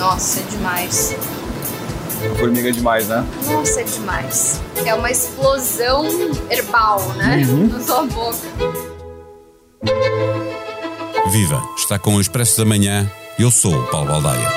Nossa, é demais. Formiga é demais, né? Nossa, é demais. É uma explosão herbal, né? Uhum. Na sua boca. Viva! Está com o Expresso da Manhã. Eu sou o Paulo Baldaia.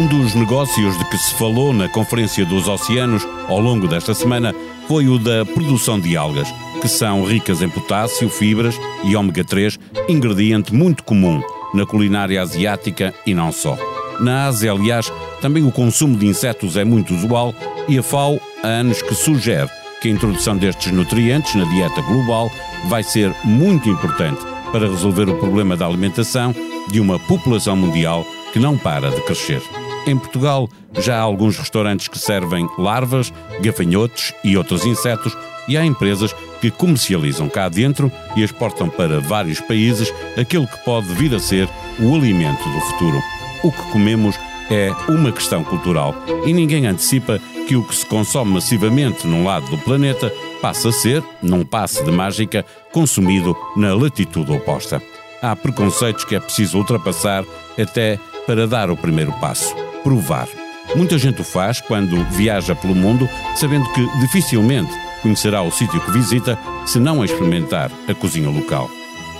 Um dos negócios de que se falou na Conferência dos Oceanos ao longo desta semana foi o da produção de algas, que são ricas em potássio, fibras e ômega 3, ingrediente muito comum na culinária asiática e não só. Na Ásia, aliás, também o consumo de insetos é muito usual e a FAO há anos que sugere que a introdução destes nutrientes na dieta global vai ser muito importante para resolver o problema da alimentação de uma população mundial que não para de crescer. Em Portugal, já há alguns restaurantes que servem larvas, gafanhotos e outros insetos, e há empresas que comercializam cá dentro e exportam para vários países aquilo que pode vir a ser o alimento do futuro. O que comemos é uma questão cultural e ninguém antecipa que o que se consome massivamente num lado do planeta passa a ser, num passe de mágica, consumido na latitude oposta. Há preconceitos que é preciso ultrapassar até para dar o primeiro passo provar. Muita gente o faz quando viaja pelo mundo, sabendo que dificilmente conhecerá o sítio que visita se não experimentar a cozinha local.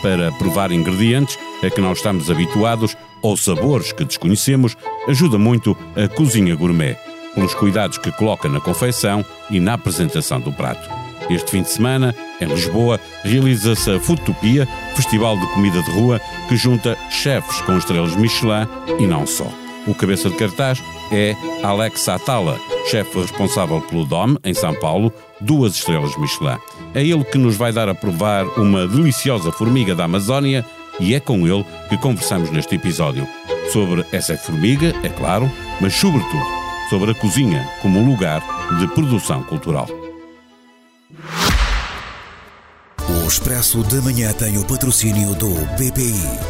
Para provar ingredientes a que não estamos habituados ou sabores que desconhecemos, ajuda muito a cozinha gourmet, pelos cuidados que coloca na confecção e na apresentação do prato. Este fim de semana, em Lisboa, realiza-se a Foodtopia, festival de comida de rua que junta chefes com estrelas Michelin e não só. O cabeça de cartaz é Alex Atala, chefe responsável pelo DOM, em São Paulo, duas estrelas Michelin. É ele que nos vai dar a provar uma deliciosa formiga da Amazónia e é com ele que conversamos neste episódio. Sobre essa formiga, é claro, mas sobretudo sobre a cozinha como lugar de produção cultural. O Expresso da Manhã tem o patrocínio do BPI.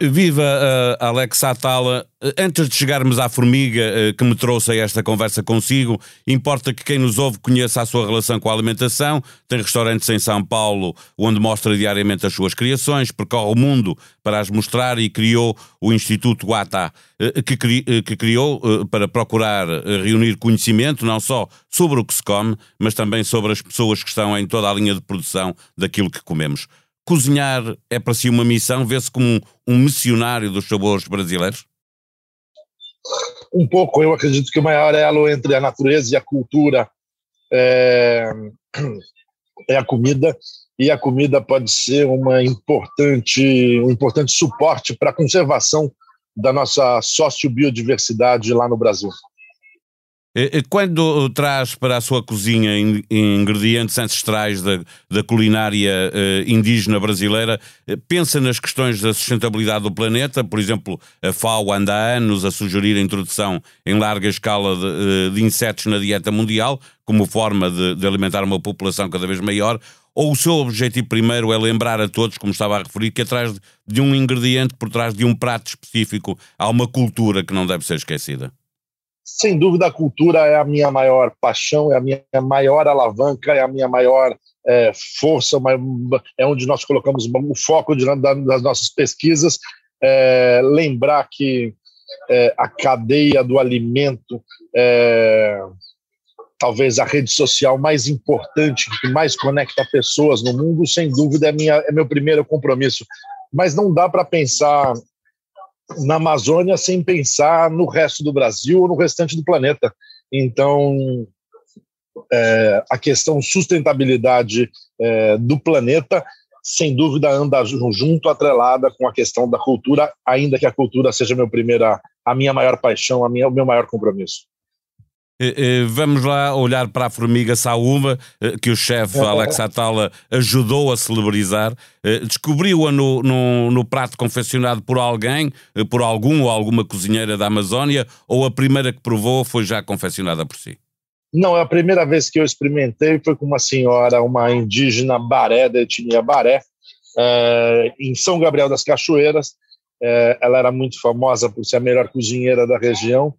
Viva uh, Alex Atala. Antes de chegarmos à formiga uh, que me trouxe a esta conversa consigo, importa que quem nos ouve conheça a sua relação com a alimentação. Tem restaurantes em São Paulo onde mostra diariamente as suas criações, percorre o mundo para as mostrar e criou o Instituto Guata, uh, que, cri, que, criou para procurar reunir conhecimento não só sobre o que se come, mas também sobre as pessoas que estão em toda a linha de produção daquilo que comemos. Cozinhar é para si uma missão? Vê-se como um, missionário dos sabores brasileiros? Um pouco. Eu acredito que o maior elo entre a natureza e a cultura é, é a comida e a comida pode ser uma importante, um importante suporte para a conservação da nossa sociobiodiversidade lá no Brasil. Quando traz para a sua cozinha ingredientes ancestrais da, da culinária uh, indígena brasileira, eh, pensa nas questões da sustentabilidade do planeta? Por exemplo, a FAO anda há anos a sugerir a introdução em larga escala de, eh, de insetos na dieta mundial, como forma de, de alimentar uma população cada vez maior. Ou o seu objetivo primeiro é lembrar a todos, como estava a referir, que atrás de um ingrediente, por trás de um prato específico, há uma cultura que não deve ser esquecida? Sem dúvida, a cultura é a minha maior paixão, é a minha maior alavanca, é a minha maior é, força, é onde nós colocamos o foco de, das nossas pesquisas. É, lembrar que é, a cadeia do alimento é talvez a rede social mais importante, que mais conecta pessoas no mundo, sem dúvida, é, minha, é meu primeiro compromisso. Mas não dá para pensar na Amazônia sem pensar no resto do Brasil ou no restante do planeta. Então, é, a questão sustentabilidade é, do planeta, sem dúvida, anda junto, atrelada com a questão da cultura, ainda que a cultura seja meu primeira, a minha maior paixão, a minha, o meu maior compromisso. Eh, eh, vamos lá olhar para a formiga saúma, eh, que o chefe Alex Atala ajudou a celebrizar. Descobriu-a no, no, no, prato confeccionado por alguém, por algum ou alguma cozinheira da Amazónia, ou a primeira que provou foi já confeccionada por si? Não, é a primeira vez que eu experimentei foi com uma senhora, uma indígena baré, da etnia baré, é, em São Gabriel das Cachoeiras. É, ela era muito famosa por ser a melhor cozinheira da região,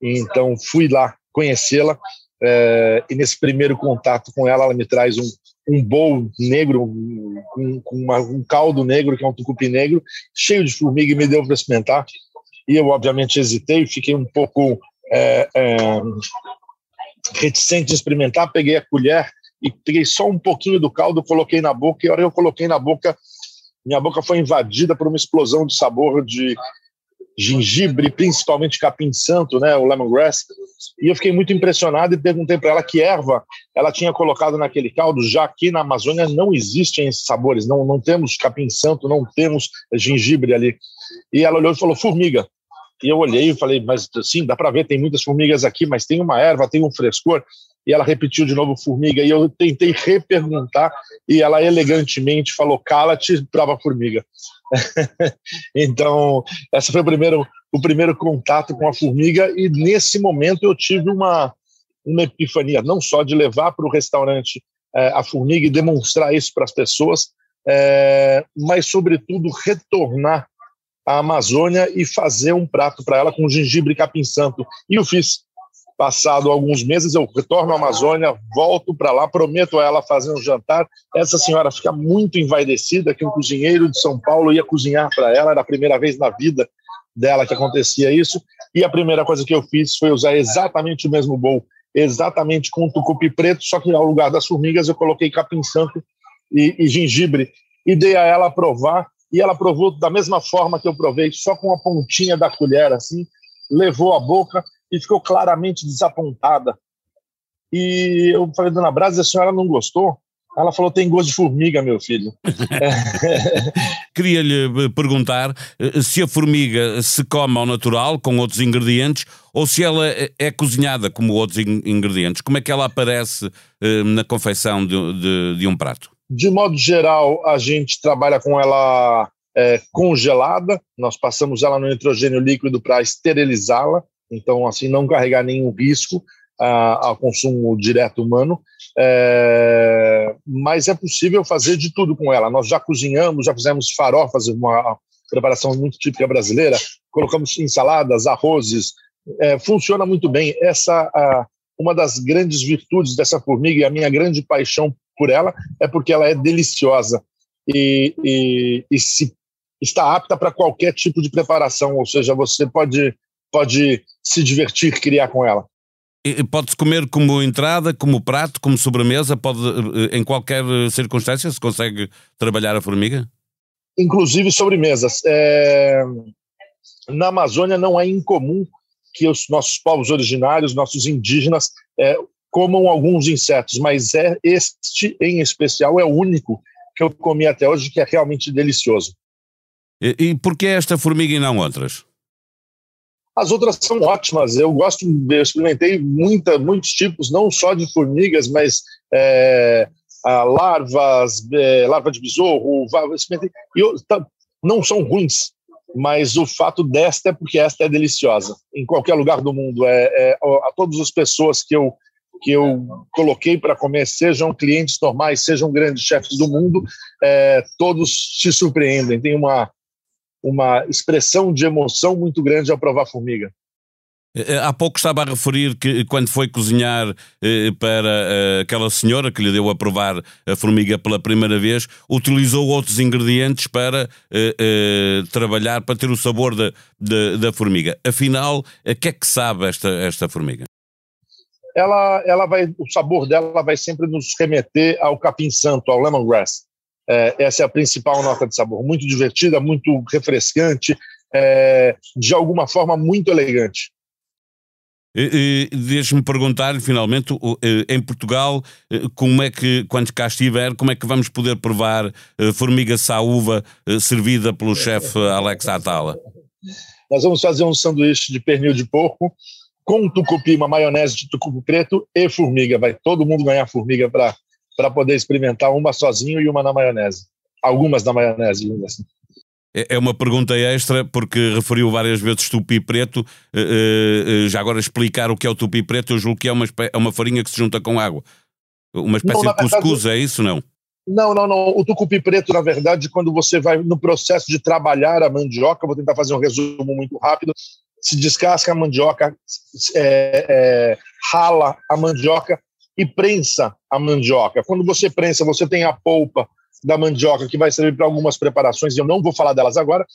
então fui lá conhecê-la. É, e nesse primeiro contato com ela, ela me traz um, um bowl negro, um, uma, um caldo negro, que é um tucupi negro, cheio de formiga, e me deu para experimentar. E eu, obviamente, hesitei, fiquei um pouco é, é, reticente de experimentar, peguei a colher e peguei só um pouquinho do caldo, coloquei na boca, e a hora que eu coloquei na boca, minha boca foi invadida por uma explosão de sabor de gengibre, principalmente capim santo, né, o lemongrass, e eu fiquei muito impressionado e perguntei para ela que erva ela tinha colocado naquele caldo, já que na Amazônia não existem esses sabores, não, não temos capim santo, não temos gengibre ali. E ela olhou e falou, formiga. E eu olhei e falei, mas sim, dá para ver, tem muitas formigas aqui, mas tem uma erva, tem um frescor. E ela repetiu de novo formiga, e eu tentei reperguntar, e ela elegantemente falou, cala-te, brava formiga. então, essa foi o primeiro, o primeiro contato com a formiga, e nesse momento eu tive uma, uma epifania, não só de levar para o restaurante é, a formiga e demonstrar isso para as pessoas, é, mas, sobretudo, retornar à Amazônia e fazer um prato para ela com gengibre e capim santo. E eu fiz. Passado alguns meses, eu retorno à Amazônia, volto para lá, prometo a ela fazer um jantar. Essa senhora fica muito envaidecida que um cozinheiro de São Paulo ia cozinhar para ela, era a primeira vez na vida dela que acontecia isso. E a primeira coisa que eu fiz foi usar exatamente o mesmo bowl, exatamente com tucupi preto, só que ao lugar das formigas eu coloquei capim santo e, e gengibre e dei a ela provar e ela provou da mesma forma que eu provei, só com a pontinha da colher, assim, levou a boca e ficou claramente desapontada. E eu falei, dona Brás, a senhora não gostou? Ela falou: tem gosto de formiga, meu filho. Queria-lhe perguntar eh, se a formiga se come ao natural, com outros ingredientes, ou se ela é, é cozinhada como outros ingredientes. Como é que ela aparece eh, na confecção de, de, de um prato? De modo geral, a gente trabalha com ela é, congelada, nós passamos ela no nitrogênio líquido para esterilizá-la, então, assim, não carregar nenhum risco ao consumo direto humano. É, mas é possível fazer de tudo com ela. Nós já cozinhamos, já fizemos farofas, uma preparação muito típica brasileira, colocamos ensaladas, arrozes, é, funciona muito bem. Essa uma das grandes virtudes dessa formiga e a minha grande paixão por ela é porque ela é deliciosa e, e, e se, está apta para qualquer tipo de preparação, ou seja, você pode, pode se divertir, criar com ela. Pode-se comer como entrada, como prato, como sobremesa, pode, eh, em qualquer circunstância se consegue trabalhar a formiga? Inclusive sobremesas. É... Na Amazônia não é incomum que os nossos povos originários, nossos indígenas, é, comam alguns insetos, mas é este em especial é o único que eu comi até hoje que é realmente delicioso. E, e por que esta formiga e não outras? As outras são ótimas. Eu gosto, eu experimentei muita, muitos tipos, não só de formigas, mas é, larvas, é, larva de besouro, e eu, tá, não são ruins, mas o fato desta é porque esta é deliciosa. Em qualquer lugar do mundo, é, é a todas as pessoas que eu que eu coloquei para comer, sejam clientes normais, sejam grandes chefes do mundo, é, todos se surpreendem. Tem uma, uma expressão de emoção muito grande ao provar formiga. É, é, há pouco estava a referir que quando foi cozinhar eh, para eh, aquela senhora que lhe deu a provar a formiga pela primeira vez, utilizou outros ingredientes para eh, trabalhar, para ter o sabor da, da, da formiga. Afinal, o que é que sabe esta, esta formiga? ela, ela vai, o sabor dela vai sempre nos remeter ao capim santo, ao lemongrass. É, essa é a principal nota de sabor. Muito divertida, muito refrescante, é, de alguma forma muito elegante. Deixe-me perguntar, finalmente, em Portugal, como é que, quando cá estiver, como é que vamos poder provar formiga saúva servida pelo chefe Alex Atala? Nós vamos fazer um sanduíche de pernil de porco com tucupi, uma maionese de tucupi preto e formiga. Vai todo mundo ganhar formiga para poder experimentar uma sozinho e uma na maionese. Algumas na maionese, assim. É, é uma pergunta extra, porque referiu várias vezes tupi preto. Uh, uh, já agora explicar o que é o tupi preto, eu julgo que é uma, é uma farinha que se junta com água. Uma espécie não, de cuscuz, é isso não? Não, não, não. O tucupi preto, na verdade, quando você vai no processo de trabalhar a mandioca, vou tentar fazer um resumo muito rápido. Se descasca a mandioca, é, é, rala a mandioca e prensa a mandioca. Quando você prensa, você tem a polpa da mandioca que vai servir para algumas preparações, e eu não vou falar delas agora,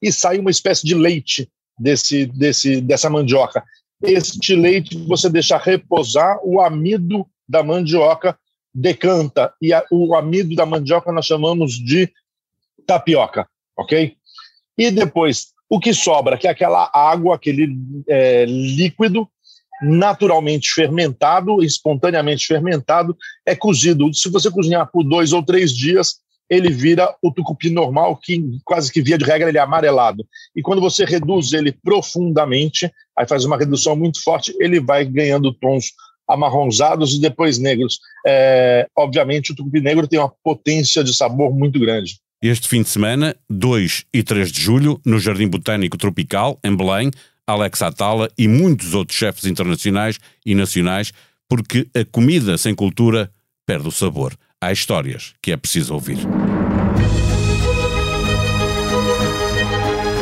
e sai uma espécie de leite desse, desse, dessa mandioca. Este leite você deixa reposar, o amido da mandioca decanta, e a, o amido da mandioca nós chamamos de tapioca, ok? E depois, o que sobra, que é aquela água, aquele é, líquido, naturalmente fermentado, espontaneamente fermentado, é cozido. Se você cozinhar por dois ou três dias, ele vira o tucupi normal, que quase que via de regra ele é amarelado. E quando você reduz ele profundamente, aí faz uma redução muito forte, ele vai ganhando tons amarronzados e depois negros. É, obviamente, o tucupi negro tem uma potência de sabor muito grande. Este fim de semana, 2 e 3 de julho, no Jardim Botânico Tropical, em Belém, Alex Atala e muitos outros chefes internacionais e nacionais, porque a comida sem cultura perde o sabor. Há histórias que é preciso ouvir.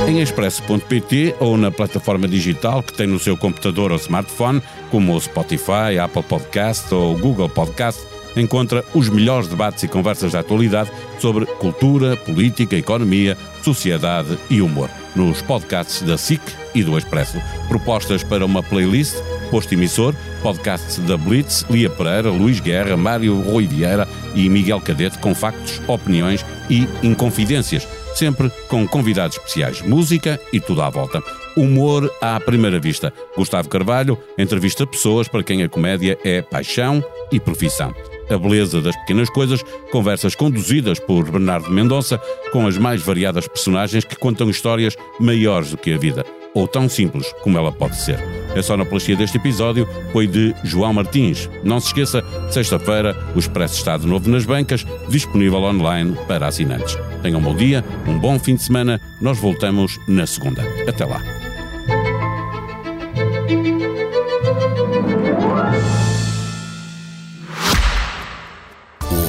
Em expresso.pt ou na plataforma digital que tem no seu computador ou smartphone, como o Spotify, Apple Podcast ou Google Podcast, encontra os melhores debates e conversas da atualidade sobre cultura, política, economia, sociedade e humor. Nos podcasts da SIC e do Expresso. Propostas para uma playlist, posto emissor, podcasts da Blitz, Lia Pereira, Luís Guerra, Mário Rui Vieira e Miguel Cadete com factos, opiniões e inconfidências sempre com convidados especiais, música e tudo à volta. Humor à primeira vista. Gustavo Carvalho entrevista pessoas para quem a comédia é paixão e profissão. A beleza das pequenas coisas, conversas conduzidas por Bernardo Mendonça com as mais variadas personagens que contam histórias maiores do que a vida ou tão simples como ela pode ser. A sonoplastia deste episódio foi de João Martins. Não se esqueça, sexta-feira, o Expresso está de novo nas bancas, disponível online para assinantes. Tenham um bom dia, um bom fim de semana. Nós voltamos na segunda. Até lá.